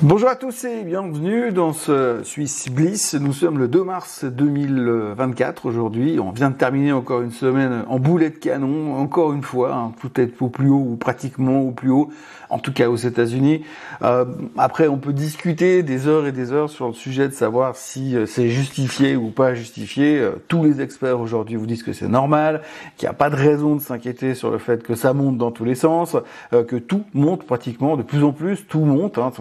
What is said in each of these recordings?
Bonjour à tous et bienvenue dans ce Suisse Bliss. Nous sommes le 2 mars 2024 aujourd'hui. On vient de terminer encore une semaine en boulet de canon, encore une fois, hein, peut-être au plus haut ou pratiquement au plus haut, en tout cas aux États-Unis. Euh, après, on peut discuter des heures et des heures sur le sujet de savoir si euh, c'est justifié ou pas justifié. Euh, tous les experts aujourd'hui vous disent que c'est normal, qu'il n'y a pas de raison de s'inquiéter sur le fait que ça monte dans tous les sens, que tout monte pratiquement de plus en plus, tout monte. Hein,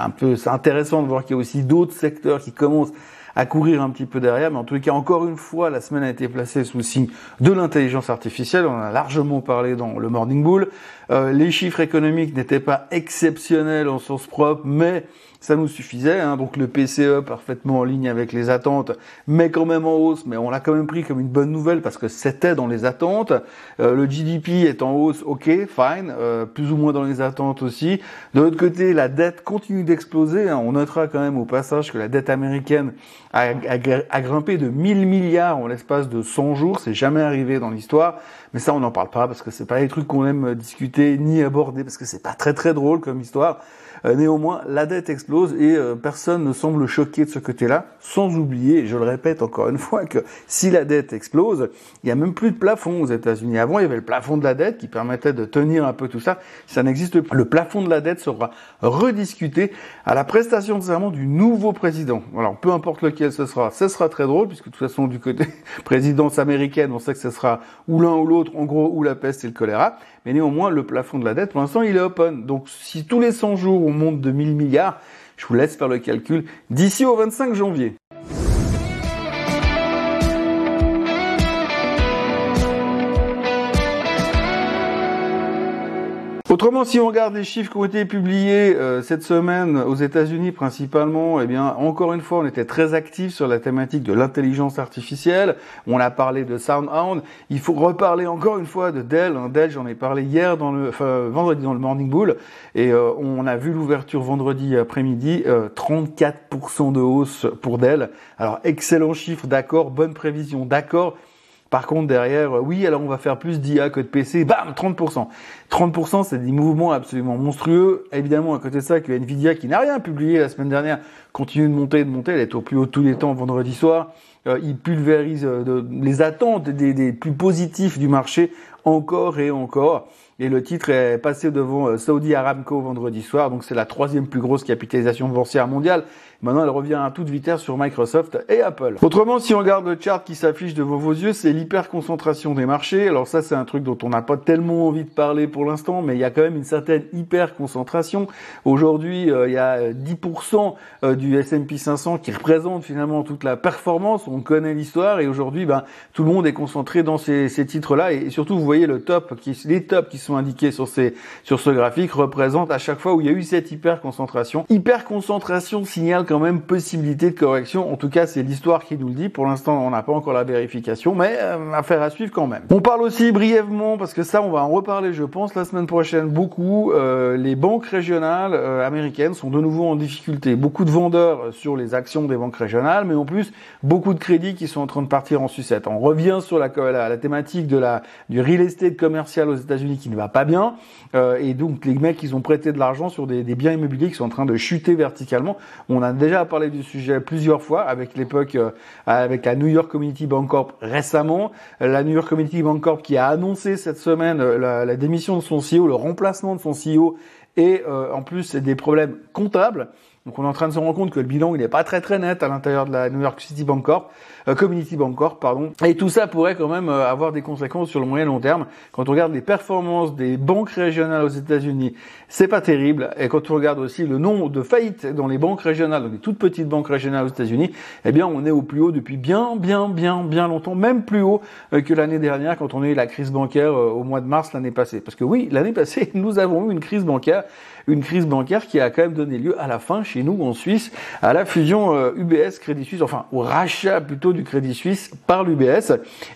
un peu, c'est intéressant de voir qu'il y a aussi d'autres secteurs qui commencent à courir un petit peu derrière, mais en les cas, encore une fois, la semaine a été placée sous le signe de l'intelligence artificielle. On en a largement parlé dans le Morning Bull. Euh, les chiffres économiques n'étaient pas exceptionnels en sens propre, mais ça nous suffisait. Hein. Donc le PCE parfaitement en ligne avec les attentes, mais quand même en hausse. Mais on l'a quand même pris comme une bonne nouvelle parce que c'était dans les attentes. Euh, le GDP est en hausse, ok, fine, euh, plus ou moins dans les attentes aussi. De l'autre côté, la dette continue d'exploser. Hein. On notera quand même au passage que la dette américaine a, a grimpé de 1000 milliards en l'espace de 100 jours. C'est jamais arrivé dans l'histoire. Mais ça, on n'en parle pas parce que c'est pas les trucs qu'on aime discuter ni aborder parce que c'est pas très très drôle comme histoire. Euh, néanmoins, la dette explose et euh, personne ne semble choqué de ce côté-là, sans oublier, je le répète encore une fois, que si la dette explose, il n'y a même plus de plafond aux États-Unis. Avant, il y avait le plafond de la dette qui permettait de tenir un peu tout ça. Ça n'existe plus. Le plafond de la dette sera rediscuté à la prestation de serment du nouveau président. Alors, peu importe lequel ce sera, ce sera très drôle, puisque de toute façon, du côté présidence américaine, on sait que ce sera ou l'un ou l'autre, en gros, ou la peste et le choléra. Mais néanmoins, le plafond de la dette, pour l'instant, il est open. Donc, si tous les 100 jours, on monte de 1000 milliards, je vous laisse faire le calcul d'ici au 25 janvier. Autrement, si on regarde les chiffres qui ont été publiés euh, cette semaine aux États-Unis principalement, eh bien, encore une fois, on était très actifs sur la thématique de l'intelligence artificielle. On a parlé de SoundHound. Il faut reparler encore une fois de Dell. Dell, j'en ai parlé hier dans vendredi dans le Morning Bull, et euh, on a vu l'ouverture vendredi après-midi, 34% euh, de hausse pour Dell. Alors, excellent chiffre, d'accord, bonne prévision, d'accord. Par contre, derrière, euh, oui, alors on va faire plus d'IA que de PC, bam, 30%. 30%, c'est des mouvements absolument monstrueux. Évidemment, à côté de ça, que Nvidia, qui n'a rien publié la semaine dernière, continue de monter, de monter. Elle est au plus haut de tous les temps vendredi soir. Euh, il pulvérise euh, les attentes des, des, plus positifs du marché encore et encore. Et le titre est passé devant Saudi Aramco vendredi soir. Donc c'est la troisième plus grosse capitalisation boursière mondiale. Maintenant, elle revient à toute vitesse sur Microsoft et Apple. Autrement, si on regarde le chart qui s'affiche devant vos yeux, c'est l'hyperconcentration des marchés. Alors ça, c'est un truc dont on n'a pas tellement envie de parler pour l'instant, mais il y a quand même une certaine hyperconcentration. Aujourd'hui, euh, il y a 10% euh, du S&P 500 qui représente finalement toute la performance. On connaît l'histoire et aujourd'hui, ben, tout le monde est concentré dans ces, ces titres-là. Et surtout, vous voyez le top, qui, les tops qui sont indiqués sur, ces, sur ce graphique représentent à chaque fois où il y a eu cette hyperconcentration. Hyperconcentration signale quand même possibilité de correction. En tout cas, c'est l'histoire qui nous le dit. Pour l'instant, on n'a pas encore la vérification, mais euh, affaire à suivre quand même. On parle aussi brièvement, parce que ça, on va en reparler, je pense, la semaine prochaine beaucoup. Euh, les banques régionales euh, américaines sont de nouveau en difficulté. Beaucoup de vendeurs sur les actions des banques régionales, mais en plus, beaucoup de crédits qui sont en train de partir en sucette. On revient sur la, la, thématique de la, du real estate commercial aux États-Unis qui ne va pas bien. Euh, et donc, les mecs, ils ont prêté de l'argent sur des, des biens immobiliers qui sont en train de chuter verticalement. On a déjà parlé du sujet plusieurs fois avec l'époque, euh, avec la New York Community Bank Corp récemment. La New York Community Bank Corp qui a annoncé cette semaine euh, la, démission de son CEO, le remplacement de son CEO et euh, en plus des problèmes comptables. Donc on est en train de se rendre compte que le bilan il n'est pas très très net à l'intérieur de la New York City Bank Corp, euh, Community Bank Corp, pardon. Et tout ça pourrait quand même euh, avoir des conséquences sur le moyen long terme. Quand on regarde les performances des banques régionales aux États-Unis, c'est pas terrible. Et quand on regarde aussi le nombre de faillites dans les banques régionales, donc les toutes petites banques régionales aux États-Unis, eh bien on est au plus haut depuis bien bien bien bien longtemps, même plus haut euh, que l'année dernière quand on a eu la crise bancaire au mois de mars l'année passée. Parce que oui, l'année passée nous avons eu une crise bancaire, une crise bancaire qui a quand même donné lieu à la fin chez nous en Suisse à la fusion UBS euh, Crédit Suisse, enfin au rachat plutôt du Crédit Suisse par l'UBS.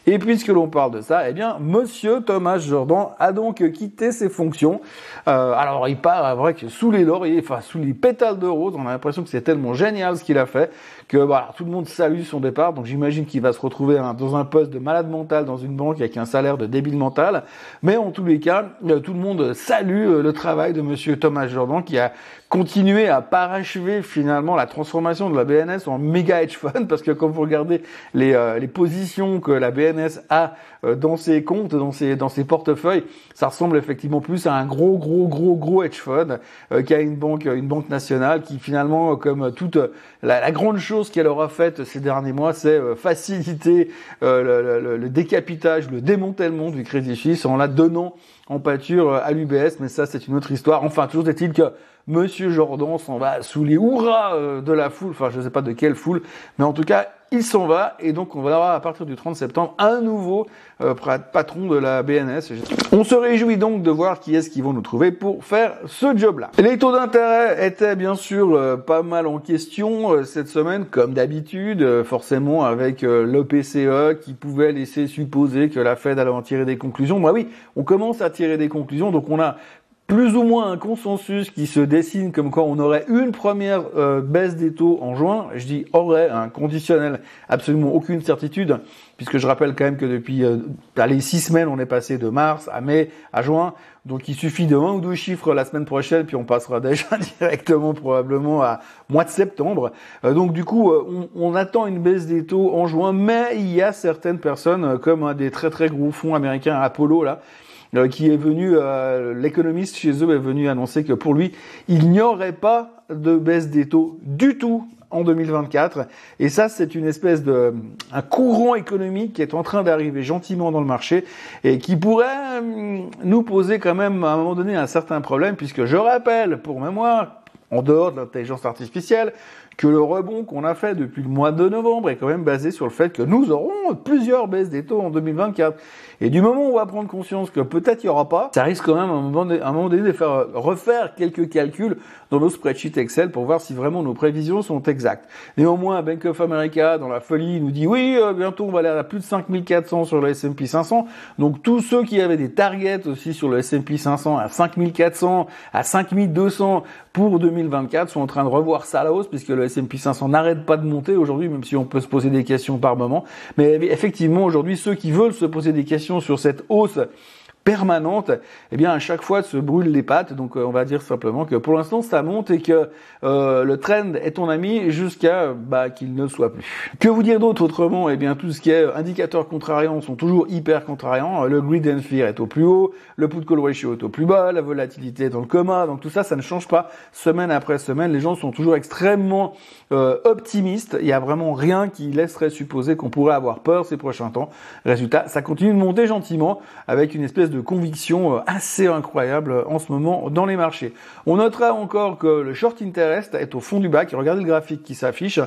Et puisque l'on parle de ça, eh bien Monsieur Thomas Jordan a donc quitté ses fonctions. Euh, alors il part, vrai que sous les lauriers, enfin sous les pétales de rose, on a l'impression que c'est tellement génial ce qu'il a fait que voilà tout le monde salue son départ. Donc j'imagine qu'il va se retrouver dans un poste de malade mental dans une banque avec un salaire de débile mental. Mais en tous les cas, euh, tout le monde salue le travail de Monsieur Thomas Jordan qui a continué à parachever finalement la transformation de la BNS en méga hedge fund parce que quand vous regardez les, euh, les positions que la BNS a euh, dans ses comptes, dans ses dans ses portefeuilles, ça ressemble effectivement plus à un gros gros gros gros hedge fund euh, qui une banque une banque nationale qui finalement comme toute la, la grande chose qu'elle aura faite ces derniers mois, c'est faciliter le, le, le, décapitage, le démantèlement du Crédit Suisse en la donnant en pâture à l'UBS, mais ça c'est une autre histoire. Enfin, toujours est-il que Monsieur Jordan s'en va sous les hurrahs euh, de la foule, enfin je ne sais pas de quelle foule, mais en tout cas il s'en va et donc on va avoir à partir du 30 septembre un nouveau euh, patron de la BNS. On se réjouit donc de voir qui est-ce qu'ils vont nous trouver pour faire ce job-là. Les taux d'intérêt étaient bien sûr euh, pas mal en question cette semaine, comme d'habitude, forcément avec l'OPCE qui pouvait laisser supposer que la Fed allait en tirer des conclusions. Bah oui, on commence à tirer des conclusions, donc on a plus ou moins un consensus qui se dessine comme quoi on aurait une première euh, baisse des taux en juin. Je dis aurait, un conditionnel, absolument aucune certitude, puisque je rappelle quand même que depuis euh, les six semaines, on est passé de mars à mai à juin. Donc il suffit de un ou deux chiffres la semaine prochaine, puis on passera déjà directement probablement à mois de septembre. Euh, donc du coup, euh, on, on, attend une baisse des taux en juin, mais il y a certaines personnes, comme un des très très gros fonds américains Apollo là, euh, qui est venu, euh, l'économiste chez eux est venu annoncer que pour lui, il n'y aurait pas de baisse des taux du tout en 2024. Et ça, c'est une espèce de un courant économique qui est en train d'arriver gentiment dans le marché et qui pourrait hum, nous poser quand même à un moment donné un certain problème, puisque je rappelle pour mémoire, en dehors de l'intelligence artificielle, que le rebond qu'on a fait depuis le mois de novembre est quand même basé sur le fait que nous aurons plusieurs baisses des taux en 2024. Et du moment où on va prendre conscience que peut-être il n'y aura pas, ça risque quand même à un moment, donné, de faire refaire quelques calculs dans nos spreadsheets Excel pour voir si vraiment nos prévisions sont exactes. Néanmoins, Bank of America, dans la folie, nous dit oui, euh, bientôt on va aller à plus de 5400 sur le S&P 500. Donc tous ceux qui avaient des targets aussi sur le S&P 500 à 5400, à 5200 pour 2024 sont en train de revoir ça à la hausse puisque le S&P 500 n'arrête pas de monter aujourd'hui, même si on peut se poser des questions par moment. Mais effectivement, aujourd'hui, ceux qui veulent se poser des questions sur cette hausse permanente, eh bien à chaque fois se brûle les pattes. Donc euh, on va dire simplement que pour l'instant ça monte et que euh, le trend est ton ami jusqu'à bah, qu'il ne soit plus. Que vous dire d'autre autrement? Eh bien tout ce qui est indicateurs contrariants sont toujours hyper contrariants. Le grid and fear est au plus haut, le put call ratio est au plus bas, la volatilité est dans le coma. Donc tout ça, ça ne change pas semaine après semaine. Les gens sont toujours extrêmement euh, optimistes. Il n'y a vraiment rien qui laisserait supposer qu'on pourrait avoir peur ces prochains temps. Résultat, ça continue de monter gentiment avec une espèce de conviction euh, assez incroyable euh, en ce moment dans les marchés. On notera encore que le short interest est au fond du bac. Regardez le graphique qui s'affiche.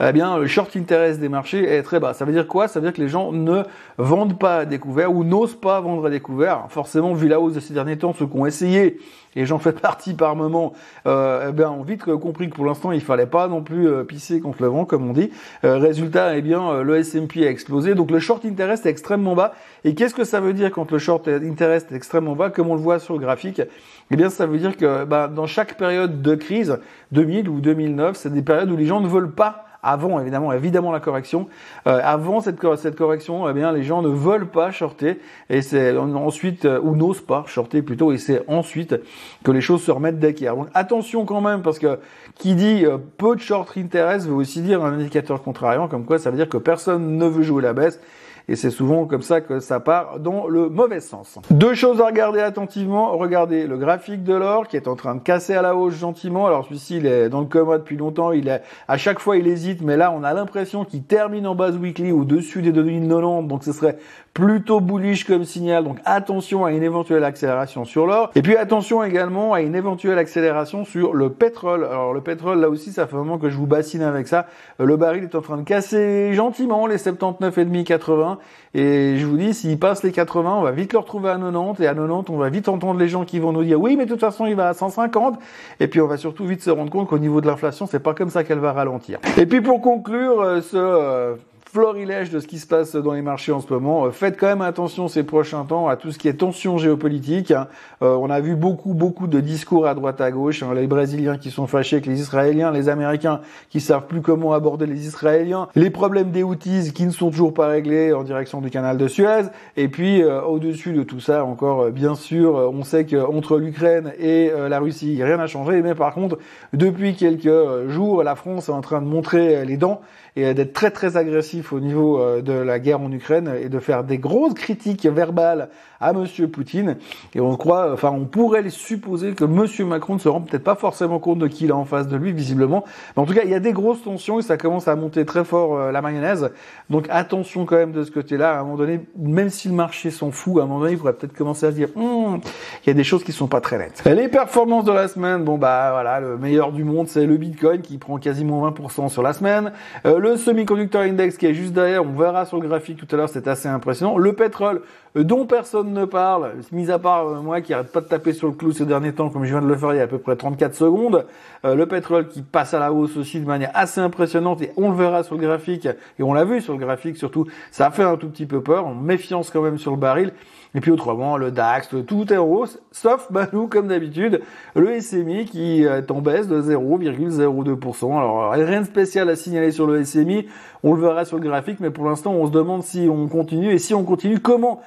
Eh bien, le short interest des marchés est très bas. Ça veut dire quoi? Ça veut dire que les gens ne vendent pas à découvert ou n'osent pas vendre à découvert. Forcément, vu la hausse de ces derniers temps, ceux qui ont essayé et j'en fais partie par moment, euh, eh bien, ont vite compris que pour l'instant, il fallait pas non plus euh, pisser contre le vent, comme on dit. Euh, résultat, eh bien, euh, le S&P a explosé, donc le short interest est extrêmement bas. Et qu'est-ce que ça veut dire quand le short interest est extrêmement bas, comme on le voit sur le graphique Eh bien, ça veut dire que bah, dans chaque période de crise, 2000 ou 2009, c'est des périodes où les gens ne veulent pas avant évidemment évidemment la correction. Euh, avant cette, cette correction, eh bien les gens ne veulent pas shorter et c'est ensuite euh, ou n'osent pas shorter plutôt et c'est ensuite que les choses se remettent d'équerre. Donc attention quand même parce que qui dit euh, peu de short interest veut aussi dire un indicateur contrariant comme quoi ça veut dire que personne ne veut jouer la baisse et c'est souvent comme ça que ça part dans le mauvais sens. Deux choses à regarder attentivement. Regardez le graphique de l'or qui est en train de casser à la hausse gentiment. Alors celui-ci, il est dans le coma depuis longtemps. Il est, à chaque fois, il hésite, mais là, on a l'impression qu'il termine en base weekly au-dessus des 2090. Donc ce serait plutôt bullish comme signal. Donc attention à une éventuelle accélération sur l'or. Et puis attention également à une éventuelle accélération sur le pétrole. Alors le pétrole, là aussi, ça fait un moment que je vous bassine avec ça. Le baril est en train de casser gentiment les 79,5 80 et je vous dis, s'il passe les 80, on va vite le retrouver à 90. Et à 90, on va vite entendre les gens qui vont nous dire, oui, mais de toute façon, il va à 150. Et puis, on va surtout vite se rendre compte qu'au niveau de l'inflation, c'est pas comme ça qu'elle va ralentir. Et puis, pour conclure, euh, ce euh, florilège de ce qui se passe dans les marchés en ce moment. Faites quand même attention ces prochains temps à tout ce qui est tension géopolitique. Hein. on a vu beaucoup, beaucoup de discours à droite à gauche. Hein. Les Brésiliens qui sont fâchés avec les Israéliens, les Américains qui savent plus comment aborder les Israéliens, les problèmes des Houthis qui ne sont toujours pas réglés en direction du canal de Suez. Et puis au-dessus de tout ça, encore bien sûr, on sait qu'entre l'Ukraine et la Russie, rien n'a changé. Mais par contre, depuis quelques jours, la France est en train de montrer les dents et d'être très très agressif au niveau euh, de la guerre en Ukraine et de faire des grosses critiques verbales à Monsieur Poutine. Et on croit, enfin, on pourrait supposer que Monsieur Macron ne se rend peut-être pas forcément compte de qui il a en face de lui, visiblement. Mais en tout cas, il y a des grosses tensions et ça commence à monter très fort euh, la mayonnaise. Donc attention quand même de ce côté-là. À un moment donné, même si le marché s'en fout, à un moment donné, il pourrait peut-être commencer à se dire, hum, il y a des choses qui sont pas très nettes. Les performances de la semaine, bon bah voilà, le meilleur du monde, c'est le Bitcoin qui prend quasiment 20% sur la semaine. Euh, le semi-conducteur index qui est juste derrière, on verra sur le graphique tout à l'heure, c'est assez impressionnant. Le pétrole, euh, dont personne ne parle, mis à part euh, moi qui arrête pas de taper sur le clou ces derniers temps, comme je viens de le faire il y a à peu près 34 secondes. le pétrole qui passe à la hausse aussi de manière assez impressionnante, et on le verra sur le graphique, et on l'a vu sur le graphique surtout, ça fait un tout petit peu peur, en méfiance quand même sur le baril. Et puis autrement, le DAX, tout est en sauf bah, nous, comme d'habitude, le SMI qui est en baisse de 0,02%. Alors rien de spécial à signaler sur le SMI, on le verra sur le graphique, mais pour l'instant on se demande si on continue, et si on continue, comment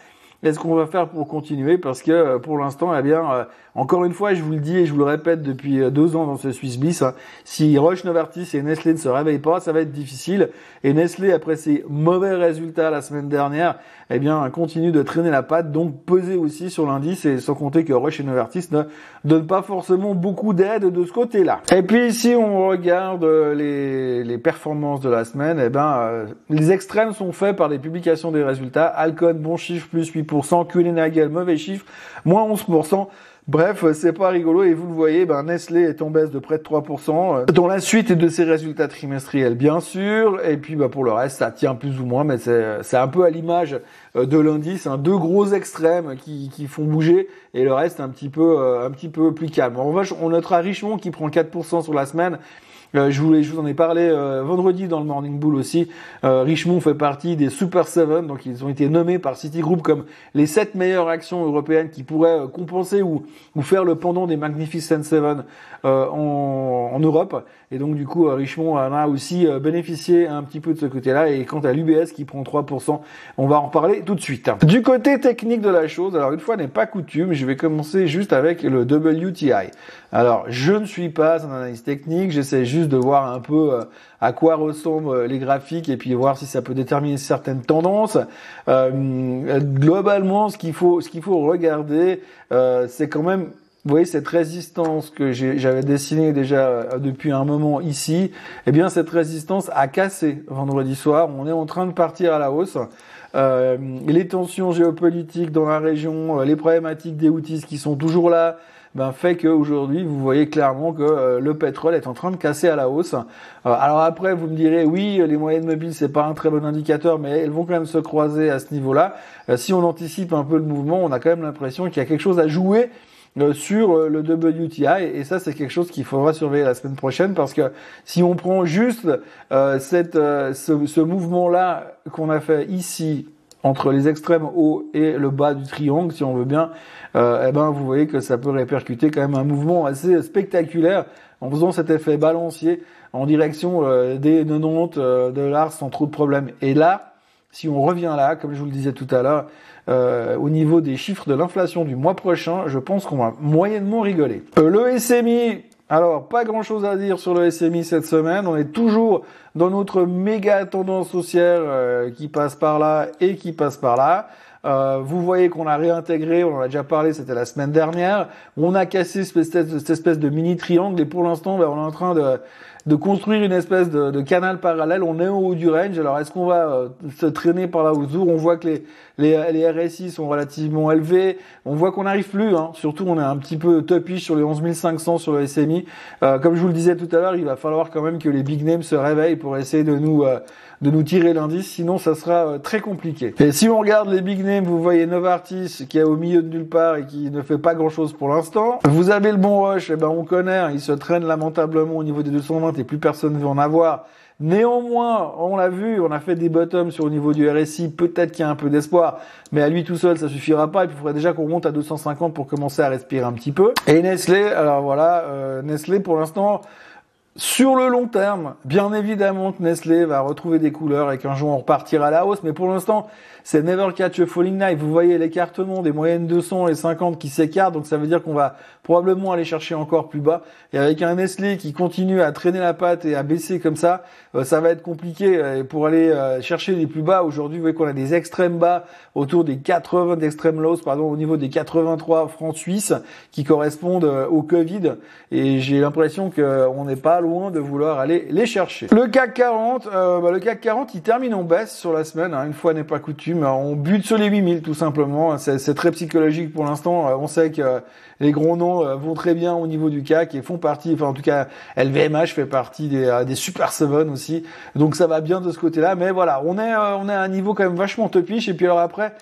est-ce qu'on va faire pour continuer? Parce que euh, pour l'instant, eh bien, euh, encore une fois, je vous le dis et je vous le répète depuis euh, deux ans dans ce Swiss Bliss, hein, si Roche Novartis et Nestlé ne se réveillent pas, ça va être difficile. Et Nestlé, après ses mauvais résultats la semaine dernière, eh bien, continue de traîner la patte, donc peser aussi sur l'indice, et sans compter que Roche et Novartis ne donnent pas forcément beaucoup d'aide de ce côté-là. Et puis, si on regarde les, performances de la semaine, eh ben, les extrêmes sont faits par les publications des résultats. Alcon, bon chiffre, plus 8%. 8%, Nagel, mauvais chiffre, moins 11%. Bref, c'est pas rigolo et vous le voyez, ben Nestlé est en baisse de près de 3% euh, dans la suite de ses résultats trimestriels bien sûr et puis bah, pour le reste ça tient plus ou moins mais c'est un peu à l'image euh, de l'indice, hein, deux gros extrêmes qui, qui font bouger et le reste un petit peu euh, un petit peu plus calme. En revanche, on notera Richemont qui prend 4% sur la semaine euh, je, vous, je vous en ai parlé euh, vendredi dans le Morning Bull aussi. Euh, Richemont fait partie des Super 7, donc ils ont été nommés par Citigroup comme les sept meilleures actions européennes qui pourraient compenser ou, ou faire le pendant des Magnificent Seven en, en, Europe. Et donc du coup, Richemont en a aussi bénéficié un petit peu de ce côté-là. Et quant à l'UBS qui prend 3%, on va en reparler tout de suite. Du côté technique de la chose, alors une fois n'est pas coutume, je vais commencer juste avec le WTI. Alors, je ne suis pas un analyste technique, j'essaie juste de voir un peu euh, à quoi ressemblent euh, les graphiques et puis voir si ça peut déterminer certaines tendances. Euh, globalement, ce qu'il faut, ce qu'il faut regarder, c'est quand même vous voyez cette résistance que j'avais dessinée déjà depuis un moment ici, eh bien cette résistance a cassé vendredi soir. On est en train de partir à la hausse. les tensions géopolitiques dans la région, les problématiques des outils qui sont toujours là, ben, fait qu'aujourd'hui, vous voyez clairement que euh, le pétrole est en train de casser à la hausse. Euh, alors après, vous me direz, oui, les moyennes mobiles, c'est pas un très bon indicateur, mais elles vont quand même se croiser à ce niveau-là. Euh, si on anticipe un peu le mouvement, on a quand même l'impression qu'il y a quelque chose à jouer sur le WTI et ça c'est quelque chose qu'il faudra surveiller la semaine prochaine parce que si on prend juste cette, ce, mouvement là qu'on a fait ici entre les extrêmes hauts et le bas du triangle, si on veut bien, euh, eh ben vous voyez que ça peut répercuter quand même un mouvement assez spectaculaire en faisant cet effet balancier en direction euh, des 90 euh, dollars sans trop de problèmes. Et là, si on revient là, comme je vous le disais tout à l'heure, au niveau des chiffres de l'inflation du mois prochain, je pense qu'on va moyennement rigoler. le SMI alors, pas grand chose à dire sur le SMI cette semaine. On est toujours dans notre méga tendance haussière euh, qui passe par là et qui passe par là. Euh, vous voyez qu'on a réintégré, on en a déjà parlé, c'était la semaine dernière. On a cassé cette espèce, cette espèce de mini triangle et pour l'instant, ben, on est en train de, de construire une espèce de, canal parallèle. On est au haut du range. Alors, est-ce qu'on va euh, se traîner par là autour On voit que les, les, RSI sont relativement élevés. On voit qu'on n'arrive plus. Hein. Surtout, on est un petit peu topish sur les 11 500 sur le SMI. Euh, comme je vous le disais tout à l'heure, il va falloir quand même que les big names se réveillent pour essayer de nous euh, de nous tirer l'indice. Sinon, ça sera euh, très compliqué. Et si on regarde les big names, vous voyez Novartis qui est au milieu de nulle part et qui ne fait pas grand chose pour l'instant. Vous avez le bon rush, et eh ben on connaît, hein, il se traîne lamentablement au niveau des 221 et plus personne ne veut en avoir. Néanmoins, on l'a vu, on a fait des bottoms sur le niveau du RSI, peut-être qu'il y a un peu d'espoir, mais à lui tout seul, ça suffira pas. Il faudrait déjà qu'on monte à 250 pour commencer à respirer un petit peu. Et Nestlé, alors voilà, euh, Nestlé pour l'instant, sur le long terme, bien évidemment que Nestlé va retrouver des couleurs et qu'un jour on repartira à la hausse, mais pour l'instant, c'est Never Catch a Falling Knife. Vous voyez l'écartement des moyennes 200 et 50 qui s'écartent, donc ça veut dire qu'on va probablement aller chercher encore plus bas. Et avec un Nestlé qui continue à traîner la patte et à baisser comme ça, euh, ça va être compliqué euh, pour aller euh, chercher les plus bas. Aujourd'hui, vous voyez qu'on a des extrêmes bas autour des 80 d'extrêmes lows, pardon, au niveau des 83 francs suisses qui correspondent au Covid. Et j'ai l'impression qu'on n'est pas loin de vouloir aller les chercher. Le CAC 40, bah, le CAC 40, il termine en baisse sur la semaine. Hein, une fois n'est pas coutume on bute sur les 8000 tout simplement. C'est très psychologique pour l'instant. On sait que les gros noms euh, vont très bien au niveau du CAC et font partie, enfin en tout cas LVMH fait partie des, euh, des Super Seven aussi. Donc ça va bien de ce côté-là. Mais voilà, on est, euh, on est à un niveau quand même vachement topiche. Et puis alors après,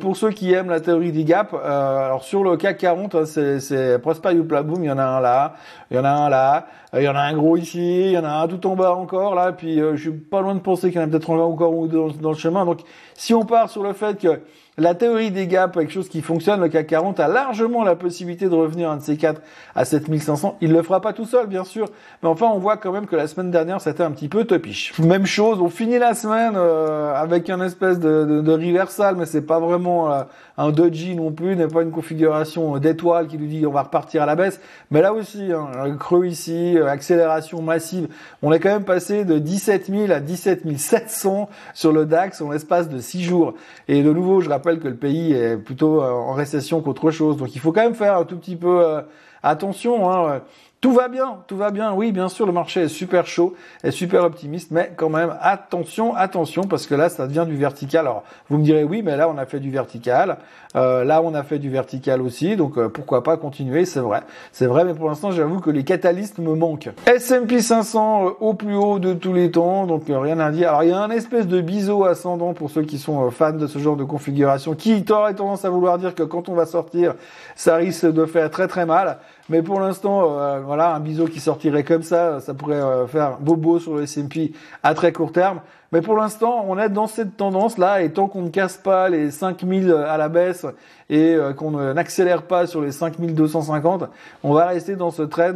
pour ceux qui aiment la théorie des gaps, alors sur le CAC 40, hein, c'est Prosper Boom, il y en a un là, il y en a un là, il y en a un gros ici, il y en a un tout en bas encore là, puis je suis pas loin de penser qu'il y en a peut-être encore dans, dans le chemin. Donc si on part sur le fait que la théorie des gaps, quelque chose qui fonctionne, le CAC 40 a largement la possibilité de revenir un de ces quatre à 7500. Il le fera pas tout seul, bien sûr, mais enfin, on voit quand même que la semaine dernière, c'était un petit peu topiche. Même chose, on finit la semaine euh, avec un espèce de, de, de reversal, mais c'est pas vraiment euh, un doji non plus, n'est pas une configuration d'étoile qui nous dit on va repartir à la baisse. Mais là aussi, hein, un creux ici, euh, accélération massive. On est quand même passé de 17 000 à 17 700 sur le DAX en l'espace de 6 jours. Et de nouveau, je rappelle que le pays est plutôt euh, en récession qu'autre chose. Donc il faut quand même faire un tout petit peu euh, attention. Hein. Tout va bien, tout va bien. Oui, bien sûr, le marché est super chaud, est super optimiste, mais quand même, attention, attention, parce que là, ça devient du vertical. Alors, vous me direz, oui, mais là, on a fait du vertical. Euh, là, on a fait du vertical aussi, donc euh, pourquoi pas continuer C'est vrai, c'est vrai, mais pour l'instant, j'avoue que les catalystes me manquent. S&P 500 euh, au plus haut de tous les temps, donc rien à dire. Alors, il y a un espèce de biseau ascendant pour ceux qui sont fans de ce genre de configuration, qui aurait tendance à vouloir dire que quand on va sortir, ça risque de faire très très mal. Mais pour l'instant, euh, voilà, un biseau qui sortirait comme ça, ça pourrait euh, faire bobo sur le S&P à très court terme. Mais pour l'instant, on est dans cette tendance-là, et tant qu'on ne casse pas les 5000 à la baisse et euh, qu'on n'accélère pas sur les 5250, on va rester dans ce trend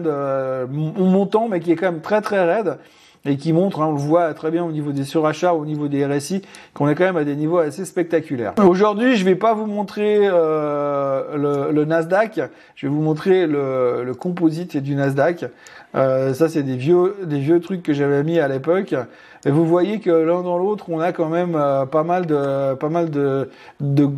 montant, mais qui est quand même très très raide et qui montre, hein, on le voit très bien au niveau des surachats, au niveau des RSI, qu'on est quand même à des niveaux assez spectaculaires. Aujourd'hui, je vais pas vous montrer euh, le, Nasdaq, je vais vous montrer le composite du Nasdaq. Euh, ça, c'est des vieux, des vieux trucs que j'avais mis à l'époque. Et vous voyez que l'un dans l'autre, on a quand même euh, pas mal de, pas mal de, de,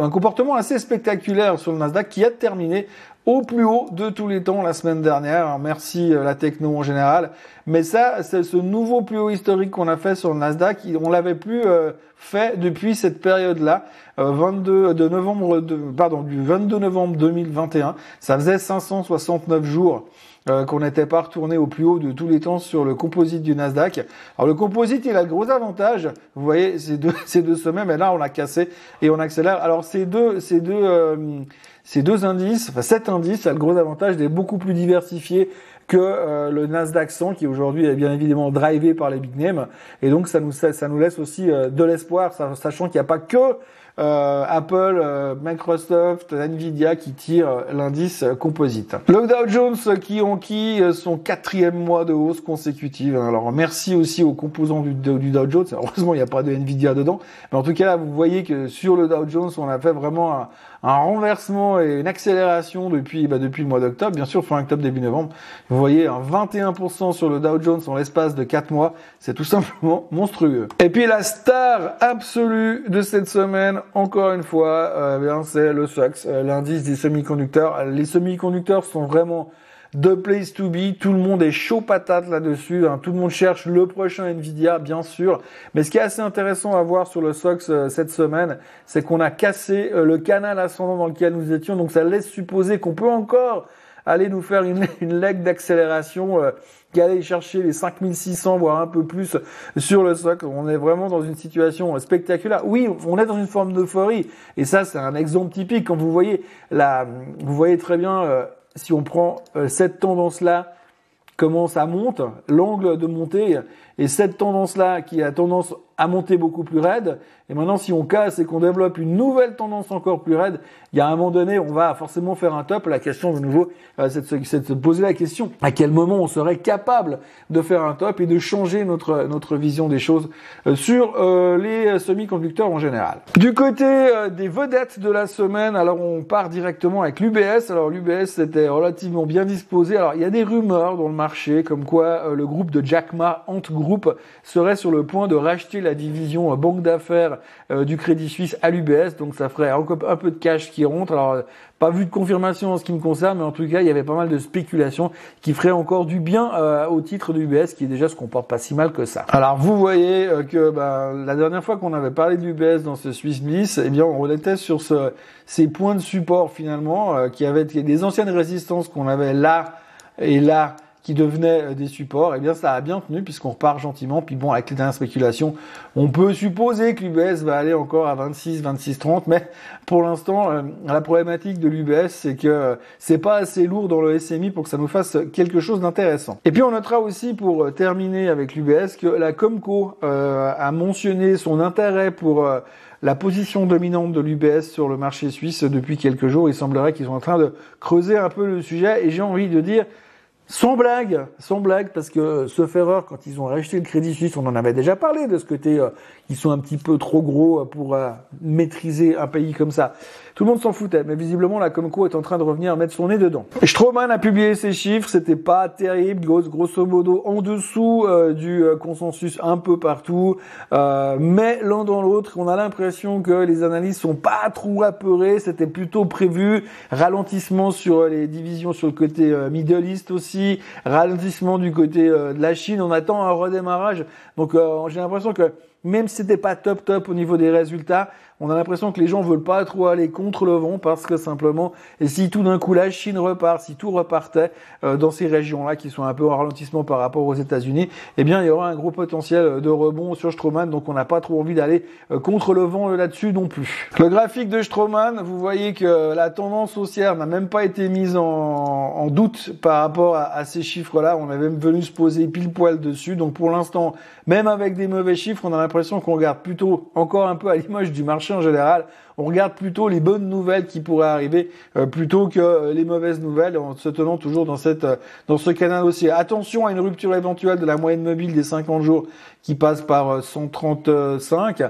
un comportement assez spectaculaire sur le Nasdaq qui a terminé au plus haut de tous les temps la semaine dernière. merci euh, la techno en général. Mais ça, c'est ce nouveau plus haut historique qu'on a fait sur le Nasdaq. On l'avait plus euh, fait depuis cette période-là, 22 euh, de novembre, de, pardon, du 22 novembre 2021. Ça faisait 569 jours. Qu'on n'était pas retourné au plus haut de tous les temps sur le composite du Nasdaq. Alors le composite, il a le gros avantage. Vous voyez, ces deux, ces deux sommets, mais là, on l'a cassé et on accélère. Alors ces deux, ces deux, ces deux indices, enfin cet indice a le gros avantage d'être beaucoup plus diversifié que euh, le Nasdaq 100 qui aujourd'hui est bien évidemment drivé par les big names et donc ça nous ça nous laisse aussi euh, de l'espoir sachant qu'il n'y a pas que euh, Apple, euh, Microsoft, Nvidia qui tirent l'indice composite. Le Dow Jones qui ont qui son quatrième mois de hausse consécutive. Alors merci aussi aux composants du, Dow Jones. Heureusement il n'y a pas de Nvidia dedans, mais en tout cas vous voyez que sur le Dow Jones on a fait vraiment un, un renversement et une accélération depuis bah, depuis le mois d'octobre, bien sûr fin octobre début novembre. Vous voyez un 21% sur le Dow Jones en l'espace de 4 mois, c'est tout simplement monstrueux. Et puis la star absolue de cette semaine encore une fois, euh, c'est le SOX, euh, l'indice des semi-conducteurs. Les semi-conducteurs sont vraiment the place to be. Tout le monde est chaud patate là-dessus. Hein. Tout le monde cherche le prochain Nvidia, bien sûr. Mais ce qui est assez intéressant à voir sur le SOX euh, cette semaine, c'est qu'on a cassé le canal ascendant dans lequel nous étions. Donc ça laisse supposer qu'on peut encore aller nous faire une, une leg d'accélération qui aller chercher les 5600 voire un peu plus sur le socle. On est vraiment dans une situation spectaculaire. Oui, on est dans une forme d'euphorie et ça c'est un exemple typique quand vous voyez la vous voyez très bien euh, si on prend euh, cette tendance là comment ça monte, l'angle de montée, et cette tendance-là qui a tendance à monter beaucoup plus raide. Et maintenant, si on casse et qu'on développe une nouvelle tendance encore plus raide, il y a un moment donné, on va forcément faire un top. La question, de nouveau, euh, c'est de, se poser la question à quel moment on serait capable de faire un top et de changer notre notre vision des choses euh, sur euh, les semi-conducteurs en général. Du côté des vedettes de la semaine, alors on part directement avec l'UBS. Alors l'UBS c'était relativement bien disposé. Alors il y a des rumeurs dans le marché comme quoi le groupe de Jack Ma, Ant Group, serait sur le point de racheter la division euh, banque d'affaires euh, du Crédit Suisse à l'UBS, donc ça ferait un peu de cash qui rentre. Alors euh, pas vu de confirmation en ce qui me concerne, mais en tout cas il y avait pas mal de spéculations qui feraient encore du bien au titre de l'UBS, qui déjà se comporte pas si mal que ça. Alors vous voyez que bah, la dernière fois qu'on avait parlé de l'UBS dans ce Swiss Bliss, eh bien on était sur ce, ces points de support finalement qui avaient des anciennes résistances qu'on avait là et là qui devenaient euh, des supports, eh bien ça a bien tenu puisqu'on repart gentiment. Puis bon, avec les dernières spéculations, on peut supposer que l'UBS va aller encore à 26, 26, 30, mais pour l'instant, euh, la problématique de l'UBS, c'est que euh, c'est pas assez lourd dans le SMI pour que ça nous fasse quelque chose d'intéressant. Et puis on notera aussi pour terminer avec l'UBS que la Comco a mentionné son intérêt pour la position dominante de l'UBS sur le marché suisse depuis quelques jours. Il semblerait qu'ils sont en train de creuser un peu le sujet et j'ai envie de dire sans blague, sans blague, parce que ce erreur, quand ils ont racheté le Crédit Suisse, on en avait déjà parlé de ce côté, euh, ils sont un petit peu trop gros pour euh, maîtriser un pays comme ça. Tout le monde s'en foutait, mais visiblement la Comco est en train de revenir mettre son nez dedans. Stroman a publié ses chiffres, c'était pas terrible, grosso modo en dessous euh, du euh, consensus un peu partout, euh, mais l'un dans l'autre, on a l'impression que les analystes sont pas trop apeurés, c'était plutôt prévu, ralentissement sur les divisions sur le côté Middle East aussi, ralentissement du côté de la Chine, on attend un redémarrage, donc j'ai l'impression que même si c'était pas top top au niveau des résultats, on a l'impression que les gens veulent pas trop aller contre le vent parce que simplement, et si tout d'un coup la Chine repart, si tout repartait euh, dans ces régions-là qui sont un peu en ralentissement par rapport aux États-Unis, eh bien il y aura un gros potentiel de rebond sur Stroman, donc on n'a pas trop envie d'aller euh, contre le vent là-dessus non plus. Le graphique de Stroman, vous voyez que la tendance haussière n'a même pas été mise en, doute par rapport à, à ces chiffres-là. On avait même venu se poser pile poil dessus, donc pour l'instant, même avec des mauvais chiffres, on a l'impression qu'on regarde plutôt encore un peu à l'image du marché en général on regarde plutôt les bonnes nouvelles qui pourraient arriver euh, plutôt que euh, les mauvaises nouvelles en se tenant toujours dans cette euh, dans ce canal aussi. Attention à une rupture éventuelle de la moyenne mobile des 50 jours qui passe par 135,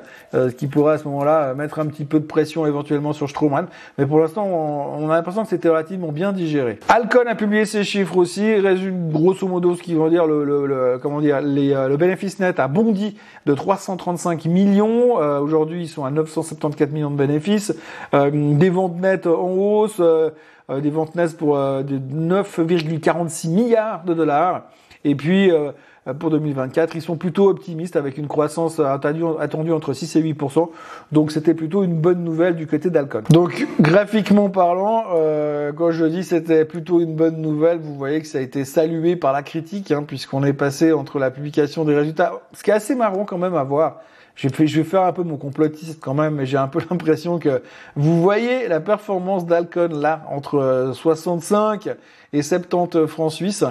qui pourrait à ce moment-là mettre un petit peu de pression éventuellement sur Stroman. Mais pour l'instant, on, a l'impression que c'était relativement bien digéré. Alcon a publié ses chiffres aussi, résume grosso modo ce qui veut dire le, le, comment dire le bénéfice net a bondi de 335 millions. Aujourd'hui, ils sont à 974 millions de bénéfices euh, des ventes nettes en hausse, euh, euh, des ventes nettes pour 9,46 milliards de dollars. Et puis pour 2024, ils sont plutôt optimistes avec une croissance attendue, entre 6 et 8 Donc c'était plutôt une bonne nouvelle du côté d'Alcon. Donc graphiquement parlant, quand je dis c'était plutôt une bonne nouvelle, vous voyez que ça a été salué par la critique, hein, puisqu'on est passé entre la publication des résultats, ce qui est assez marrant quand même à voir je vais, faire un peu mon complotiste quand même, mais j'ai un peu l'impression que vous voyez la performance d'Alcon là entre 65 et 70 francs suisses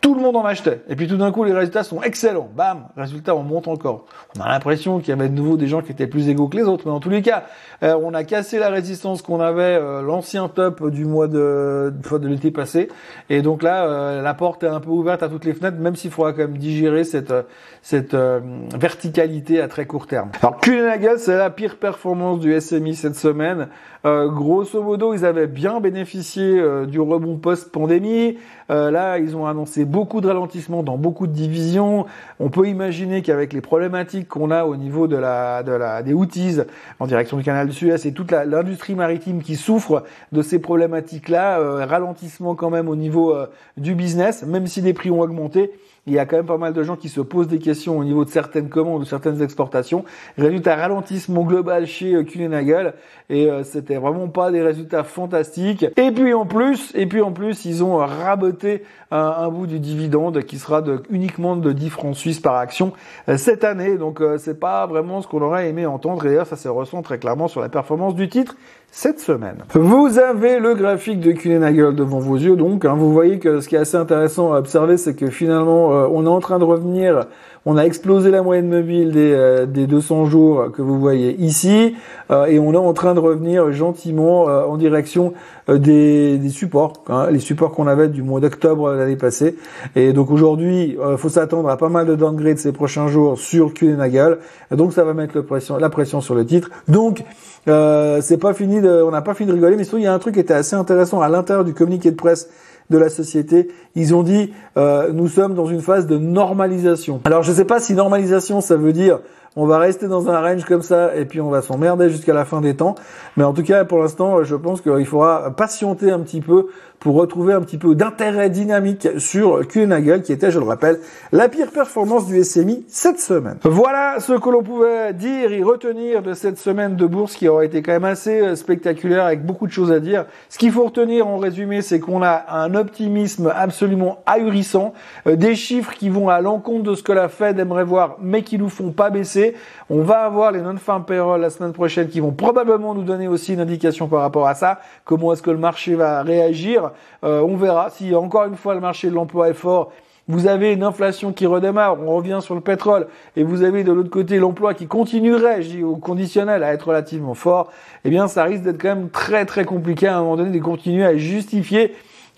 tout le monde en achetait. Et puis tout d'un coup, les résultats sont excellents. Bam, résultats, on monte encore. On a l'impression qu'il y avait de nouveau des gens qui étaient plus égaux que les autres. Mais en tous les cas, euh, on a cassé la résistance qu'on avait, euh, l'ancien top du mois de, de l'été passé. Et donc là, euh, la porte est un peu ouverte à toutes les fenêtres, même s'il faudra quand même digérer cette, cette verticalité à très court terme. Alors, Kuehne c'est la pire performance du SMI cette semaine. grosso modo, ils avaient bien bénéficié du rebond post-pandémie. là, ils ont annoncé beaucoup de ralentissements dans beaucoup de divisions. On peut imaginer qu'avec les problématiques qu'on a au niveau de la, de la, des outils en direction du canal de Suez et toute l'industrie maritime qui souffre de ces problématiques-là, euh, ralentissement quand même au niveau euh, du business, même si les prix ont augmenté il y a quand même pas mal de gens qui se posent des questions au niveau de certaines commandes, de certaines exportations. Résultat ralentissement global chez euh, Kuehne+Nagel et euh, c'était vraiment pas des résultats fantastiques. Et puis en plus, et puis en plus, ils ont raboté un, bout du dividende qui sera de, uniquement de 10 francs suisses par action euh, cette année. Donc c'est pas vraiment ce qu'on aurait aimé entendre et d'ailleurs ça se ressent très clairement sur la performance du titre cette semaine. Vous avez le graphique de Kuehne-Nagel devant vos yeux, donc hein, vous voyez que ce qui est assez intéressant à observer, c'est que finalement, euh, on est en train de revenir on a explosé la moyenne mobile des, euh, des 200 jours que vous voyez ici euh, et on est en train de revenir gentiment euh, en direction des, des, supports, hein, les supports qu'on avait du mois d'octobre l'année passée. Et donc aujourd'hui, faut s'attendre à pas mal de downgrade ces prochains jours sur Kuehne-Nagel. Donc ça va mettre la pression sur le titre. Donc c'est pas fini, de, on n'a pas fini de rigoler, mais surtout il y a un truc qui était assez intéressant à l'intérieur du communiqué de presse de la société. Ils ont dit euh, nous sommes dans une phase de normalisation. Alors je ne sais pas si normalisation ça veut dire on va rester dans un range comme ça et puis on va s'emmerder jusqu'à la fin des temps. Mais en tout cas, pour l'instant, je pense qu'il faudra patienter un petit peu pour retrouver un petit peu d'intérêt dynamique sur Kuehne qui était, je le rappelle, la pire performance du SMI cette semaine. Voilà ce que l'on pouvait dire et retenir de cette semaine de bourse qui aurait été quand même assez euh, spectaculaire avec beaucoup de choses à dire. Ce qu'il faut retenir en résumé, c'est qu'on a un optimisme absolument ahurissant, euh, des chiffres qui vont à l'encontre de ce que la Fed aimerait voir, mais qui nous font pas baisser. On va avoir les non-farm payroll la semaine prochaine qui vont probablement nous donner aussi une indication par rapport à ça. Comment est-ce que le marché va réagir? Euh, on verra si encore une fois le marché de l'emploi est fort. Vous avez une inflation qui redémarre, on revient sur le pétrole, et vous avez de l'autre côté l'emploi qui continuerait, je dis au conditionnel, à être relativement fort, eh bien ça risque d'être quand même très très compliqué à un moment donné de continuer à justifier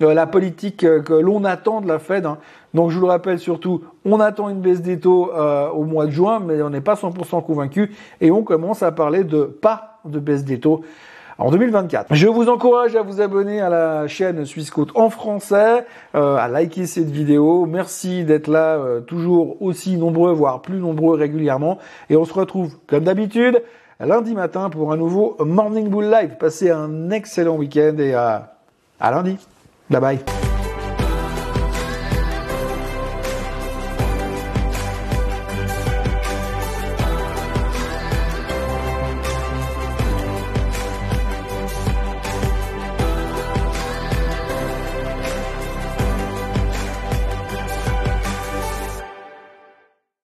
la politique euh, que l'on attend de la Fed. Hein. Donc je vous le rappelle surtout, on attend une baisse des taux au mois de juin, mais on n'est pas 100% convaincu, et on commence à parler de pas de baisse des taux en 2024. Je vous encourage à vous abonner à la chaîne Suisse Côte en français, euh, à liker cette vidéo. Merci d'être là euh, toujours aussi nombreux, voire plus nombreux régulièrement. Et on se retrouve comme d'habitude lundi matin pour un nouveau Morning Bull Live. Passez un excellent week-end et à, à lundi. Bye bye.